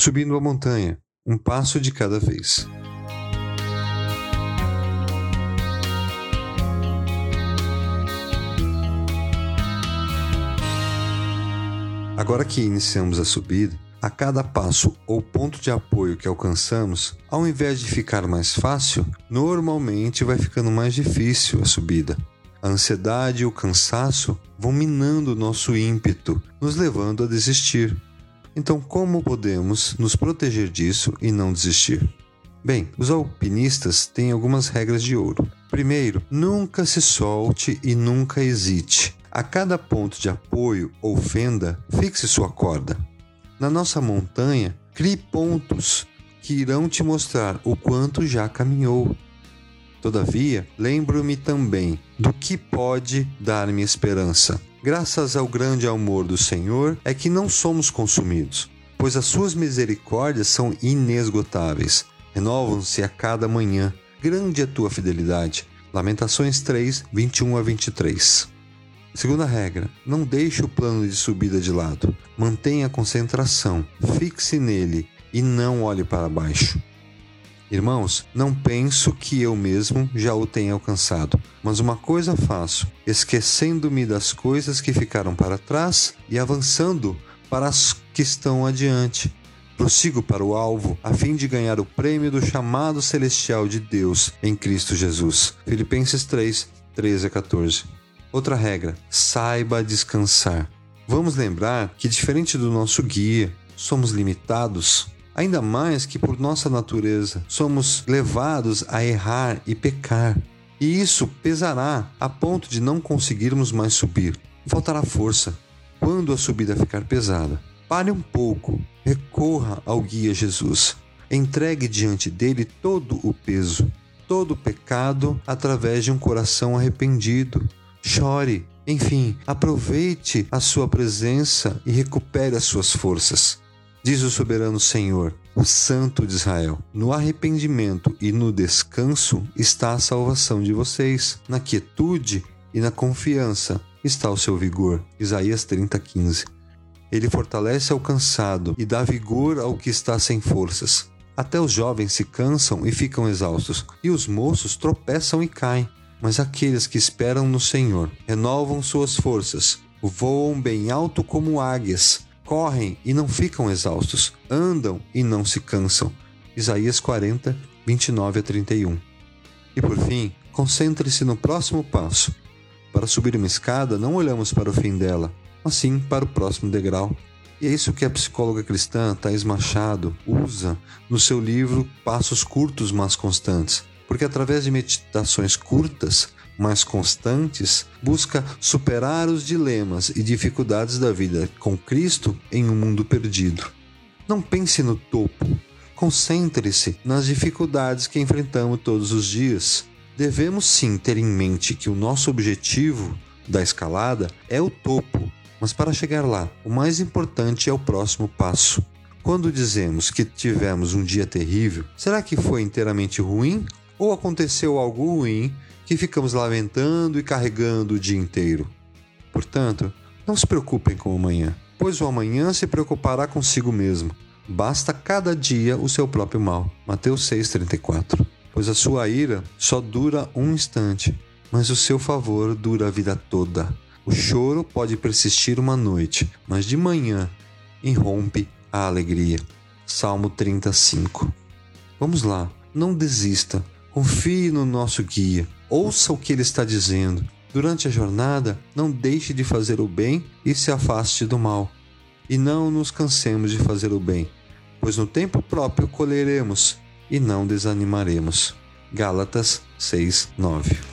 subindo a montanha, um passo de cada vez. Agora que iniciamos a subida, a cada passo ou ponto de apoio que alcançamos, ao invés de ficar mais fácil, normalmente vai ficando mais difícil a subida. A ansiedade e o cansaço vão minando nosso ímpeto, nos levando a desistir. Então, como podemos nos proteger disso e não desistir? Bem, os alpinistas têm algumas regras de ouro. Primeiro, nunca se solte e nunca hesite. A cada ponto de apoio ou fenda, fixe sua corda. Na nossa montanha, crie pontos que irão te mostrar o quanto já caminhou. Todavia, lembro-me também do que pode dar-me esperança. Graças ao grande amor do Senhor é que não somos consumidos, pois as suas misericórdias são inesgotáveis, renovam-se a cada manhã. Grande é a tua fidelidade. Lamentações 3, 21 a 23. Segunda regra: não deixe o plano de subida de lado. Mantenha a concentração, fixe nele e não olhe para baixo. Irmãos, não penso que eu mesmo já o tenha alcançado, mas uma coisa faço, esquecendo-me das coisas que ficaram para trás e avançando para as que estão adiante. Prossigo para o alvo, a fim de ganhar o prêmio do chamado celestial de Deus em Cristo Jesus. Filipenses 3, 13 a 14. Outra regra: saiba descansar. Vamos lembrar que, diferente do nosso guia, somos limitados, ainda mais que por nossa natureza somos levados a errar e pecar. E isso pesará a ponto de não conseguirmos mais subir. Faltará força. Quando a subida ficar pesada, pare um pouco, recorra ao guia Jesus. Entregue diante dele todo o peso, todo o pecado através de um coração arrependido chore, enfim, aproveite a sua presença e recupere as suas forças. Diz o soberano Senhor, o Santo de Israel: No arrependimento e no descanso está a salvação de vocês, na quietude e na confiança está o seu vigor. Isaías 30:15. Ele fortalece ao cansado e dá vigor ao que está sem forças. Até os jovens se cansam e ficam exaustos, e os moços tropeçam e caem. Mas aqueles que esperam no Senhor renovam suas forças, voam bem alto como águias, correm e não ficam exaustos, andam e não se cansam. Isaías 40, 29 a 31. E por fim, concentre-se no próximo passo. Para subir uma escada, não olhamos para o fim dela, mas sim para o próximo degrau. E é isso que a psicóloga cristã Thais Machado usa no seu livro Passos Curtos Mas Constantes porque através de meditações curtas, mas constantes, busca superar os dilemas e dificuldades da vida com Cristo em um mundo perdido. Não pense no topo, concentre-se nas dificuldades que enfrentamos todos os dias. Devemos sim ter em mente que o nosso objetivo da escalada é o topo, mas para chegar lá, o mais importante é o próximo passo. Quando dizemos que tivemos um dia terrível, será que foi inteiramente ruim ou aconteceu algo ruim que ficamos lamentando e carregando o dia inteiro. Portanto, não se preocupem com o amanhã, pois o amanhã se preocupará consigo mesmo. Basta cada dia o seu próprio mal. Mateus 6,34. Pois a sua ira só dura um instante, mas o seu favor dura a vida toda. O choro pode persistir uma noite, mas de manhã irrompe a alegria. Salmo 35. Vamos lá, não desista. Confie no nosso guia, ouça o que ele está dizendo. Durante a jornada, não deixe de fazer o bem e se afaste do mal. E não nos cansemos de fazer o bem, pois no tempo próprio colheremos e não desanimaremos. Gálatas 6, 9